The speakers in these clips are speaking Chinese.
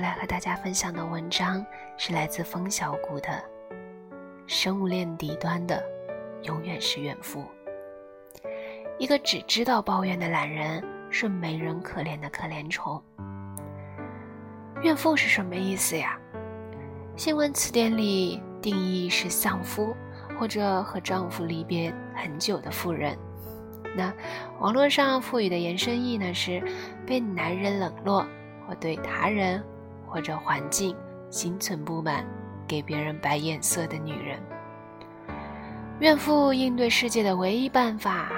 来和大家分享的文章是来自风小谷的《生物链底端的永远是怨妇》。一个只知道抱怨的懒人，是没人可怜的可怜虫。怨妇是什么意思呀？新闻词典里定义是丧夫或者和丈夫离别很久的妇人。那网络上赋予的延伸义呢是被男人冷落或对他人或者环境心存不满，给别人摆眼色的女人。怨妇应对世界的唯一办法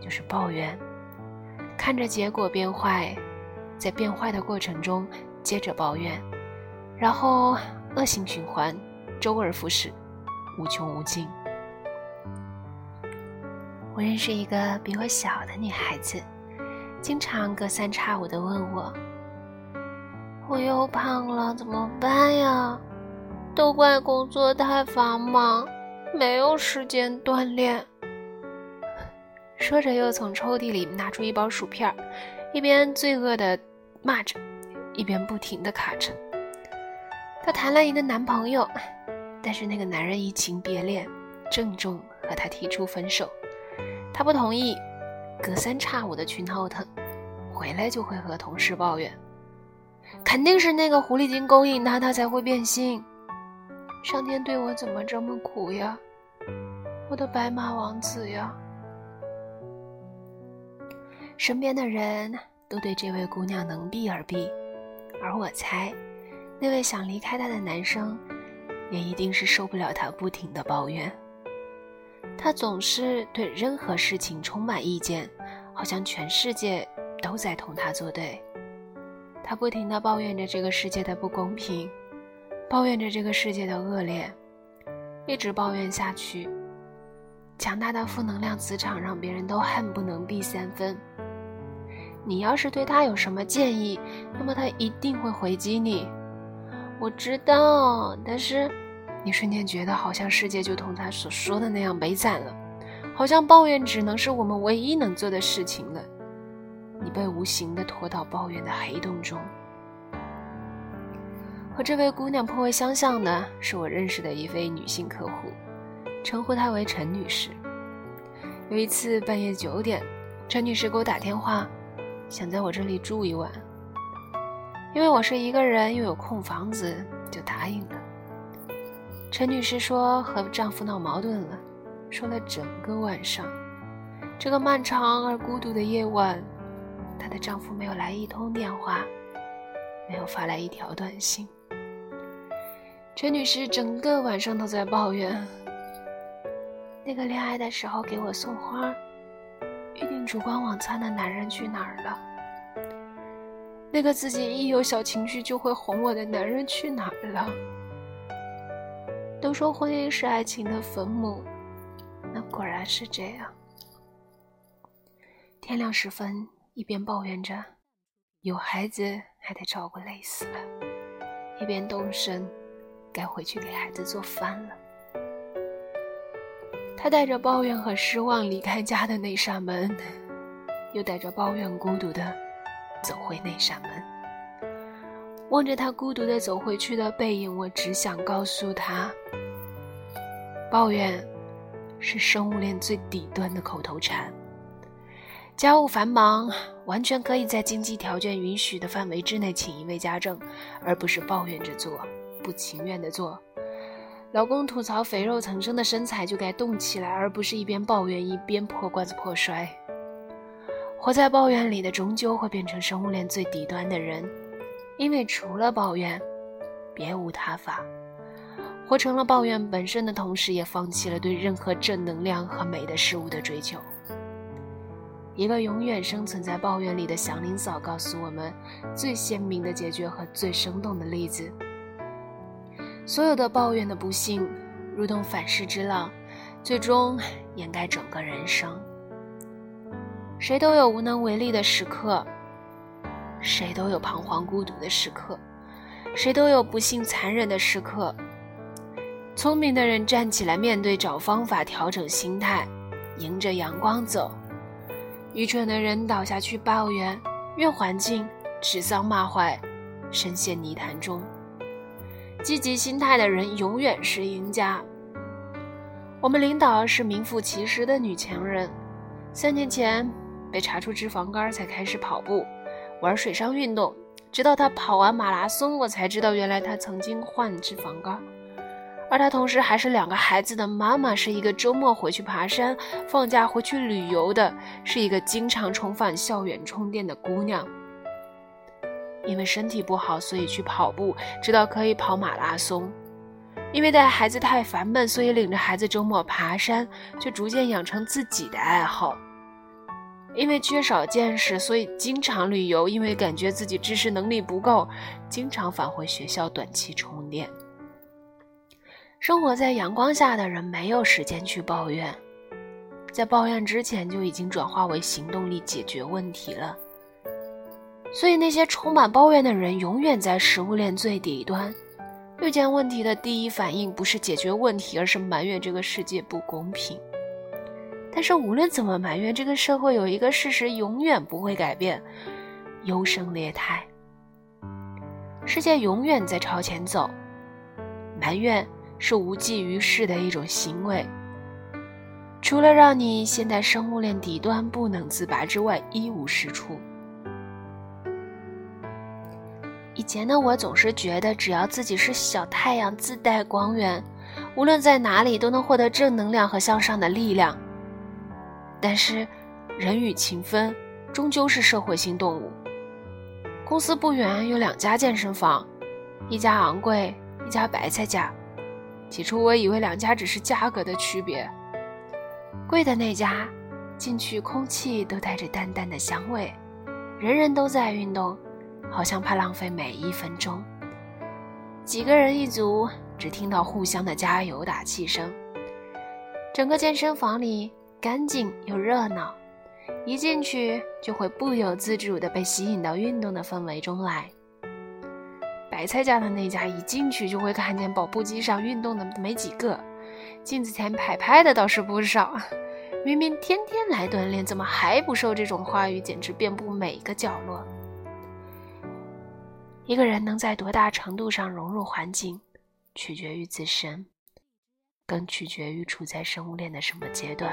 就是抱怨，看着结果变坏，在变坏的过程中。接着抱怨，然后恶性循环，周而复始，无穷无尽。我认识一个比我小的女孩子，经常隔三差五的问我：“我又胖了，怎么办呀？”都怪工作太繁忙，没有时间锻炼。说着，又从抽屉里拿出一包薯片，一边罪恶的骂着。一边不停的卡着。她谈了一个男朋友，但是那个男人移情别恋，郑重和她提出分手。她不同意，隔三差五的去闹腾，回来就会和同事抱怨，肯定是那个狐狸精勾引他，他才会变心。上天对我怎么这么苦呀？我的白马王子呀！身边的人都对这位姑娘能避而避。而我猜，那位想离开她的男生，也一定是受不了她不停的抱怨。他总是对任何事情充满意见，好像全世界都在同他作对。他不停的抱怨着这个世界的不公平，抱怨着这个世界的恶劣，一直抱怨下去，强大的负能量磁场让别人都恨不能避三分。你要是对他有什么建议，那么他一定会回击你。我知道，但是你瞬间觉得好像世界就同他所说的那样悲惨了，好像抱怨只能是我们唯一能做的事情了。你被无形的拖到抱怨的黑洞中。和这位姑娘颇为相像的是我认识的一位女性客户，称呼她为陈女士。有一次半夜九点，陈女士给我打电话。想在我这里住一晚，因为我是一个人，又有空房子，就答应了。陈女士说和丈夫闹矛盾了，说了整个晚上。这个漫长而孤独的夜晚，她的丈夫没有来一通电话，没有发来一条短信。陈女士整个晚上都在抱怨：那个恋爱的时候给我送花。预订烛光晚餐的男人去哪儿了？那个自己一有小情绪就会哄我的男人去哪儿了？都说婚姻是爱情的坟墓，那果然是这样。天亮时分，一边抱怨着有孩子还得照顾累死了，一边动身该回去给孩子做饭了。他带着抱怨和失望离开家的那扇门，又带着抱怨孤独的走回那扇门。望着他孤独的走回去的背影，我只想告诉他：抱怨是生物链最底端的口头禅。家务繁忙，完全可以在经济条件允许的范围之内请一位家政，而不是抱怨着做，不情愿的做。老公吐槽肥肉丛生的身材就该动起来，而不是一边抱怨一边破罐子破摔。活在抱怨里的，终究会变成生物链最底端的人，因为除了抱怨，别无他法。活成了抱怨本身的同时，也放弃了对任何正能量和美的事物的追求。一个永远生存在抱怨里的祥林嫂告诉我们最鲜明的解决和最生动的例子：所有的抱怨的不幸，如同反噬之浪，最终掩盖整个人生。谁都有无能为力的时刻，谁都有彷徨孤独的时刻，谁都有不幸残忍的时刻。聪明的人站起来面对，找方法调整心态，迎着阳光走。愚蠢的人倒下去抱怨，怨环境，指桑骂槐，深陷泥潭中。积极心态的人永远是赢家。我们领导是名副其实的女强人，三年前被查出脂肪肝，才开始跑步，玩水上运动。直到她跑完马拉松，我才知道原来她曾经患脂肪肝。而她同时还是两个孩子的妈妈，是一个周末回去爬山、放假回去旅游的，是一个经常重返校园充电的姑娘。因为身体不好，所以去跑步，直到可以跑马拉松。因为带孩子太烦闷，所以领着孩子周末爬山，却逐渐养成自己的爱好。因为缺少见识，所以经常旅游；因为感觉自己知识能力不够，经常返回学校短期充电。生活在阳光下的人没有时间去抱怨，在抱怨之前就已经转化为行动力解决问题了。所以那些充满抱怨的人永远在食物链最底端，遇见问题的第一反应不是解决问题，而是埋怨这个世界不公平。但是无论怎么埋怨，这个社会有一个事实永远不会改变：优胜劣汰。世界永远在朝前走，埋怨。是无济于事的一种行为，除了让你陷在生物链底端不能自拔之外，一无是处。以前的我总是觉得，只要自己是小太阳，自带光源，无论在哪里都能获得正能量和向上的力量。但是，人与情分，终究是社会性动物。公司不远有两家健身房，一家昂贵，一家白菜价。起初我以为两家只是价格的区别，贵的那家进去空气都带着淡淡的香味，人人都在运动，好像怕浪费每一分钟。几个人一组，只听到互相的加油打气声。整个健身房里干净又热闹，一进去就会不由自主地被吸引到运动的氛围中来。白菜家的那家一进去就会看见跑步机上运动的没几个，镜子前拍拍的倒是不少。明明天天来锻炼，怎么还不瘦？这种话语简直遍布每个角落。一个人能在多大程度上融入环境，取决于自身，更取决于处在生物链的什么阶段。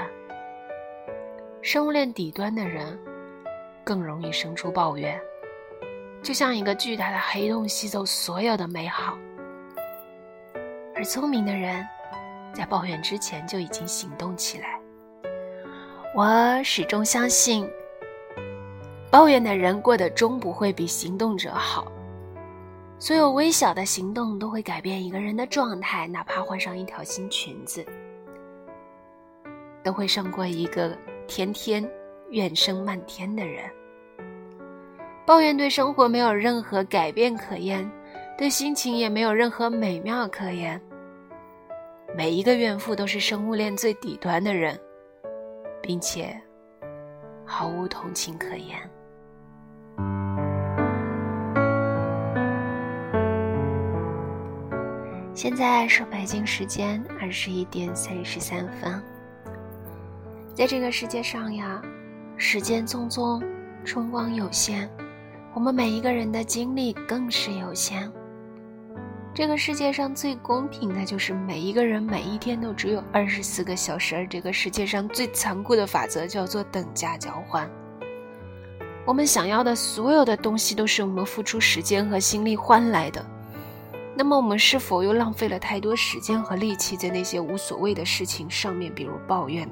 生物链底端的人，更容易生出抱怨。就像一个巨大的黑洞吸走所有的美好，而聪明的人在抱怨之前就已经行动起来。我始终相信，抱怨的人过得终不会比行动者好。所有微小的行动都会改变一个人的状态，哪怕换上一条新裙子，都会胜过一个天天怨声漫天的人。抱怨对生活没有任何改变可言，对心情也没有任何美妙可言。每一个怨妇都是生物链最底端的人，并且毫无同情可言。现在是北京时间二十一点三十三分。在这个世界上呀，时间匆匆，春光有限。我们每一个人的精力更是有限。这个世界上最公平的就是每一个人每一天都只有二十四个小时，而这个世界上最残酷的法则叫做等价交换。我们想要的所有的东西都是我们付出时间和心力换来的。那么我们是否又浪费了太多时间和力气在那些无所谓的事情上面？比如抱怨，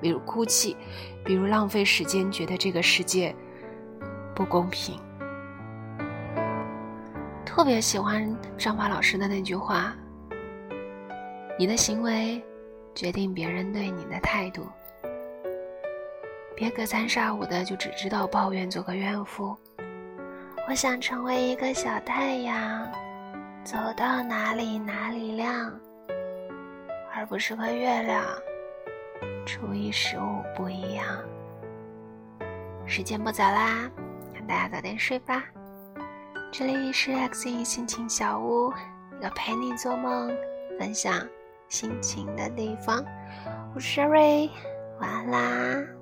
比如哭泣，比如浪费时间，觉得这个世界不公平。特别喜欢张华老师的那句话：“你的行为决定别人对你的态度。”别隔三差五的就只知道抱怨，做个怨妇。我想成为一个小太阳，走到哪里哪里亮，而不是个月亮。初一十五不一样。时间不早啦，让大家早点睡吧。这里是 X 心情小屋，一个陪你做梦、分享心情的地方。我是 Sherry，晚安啦。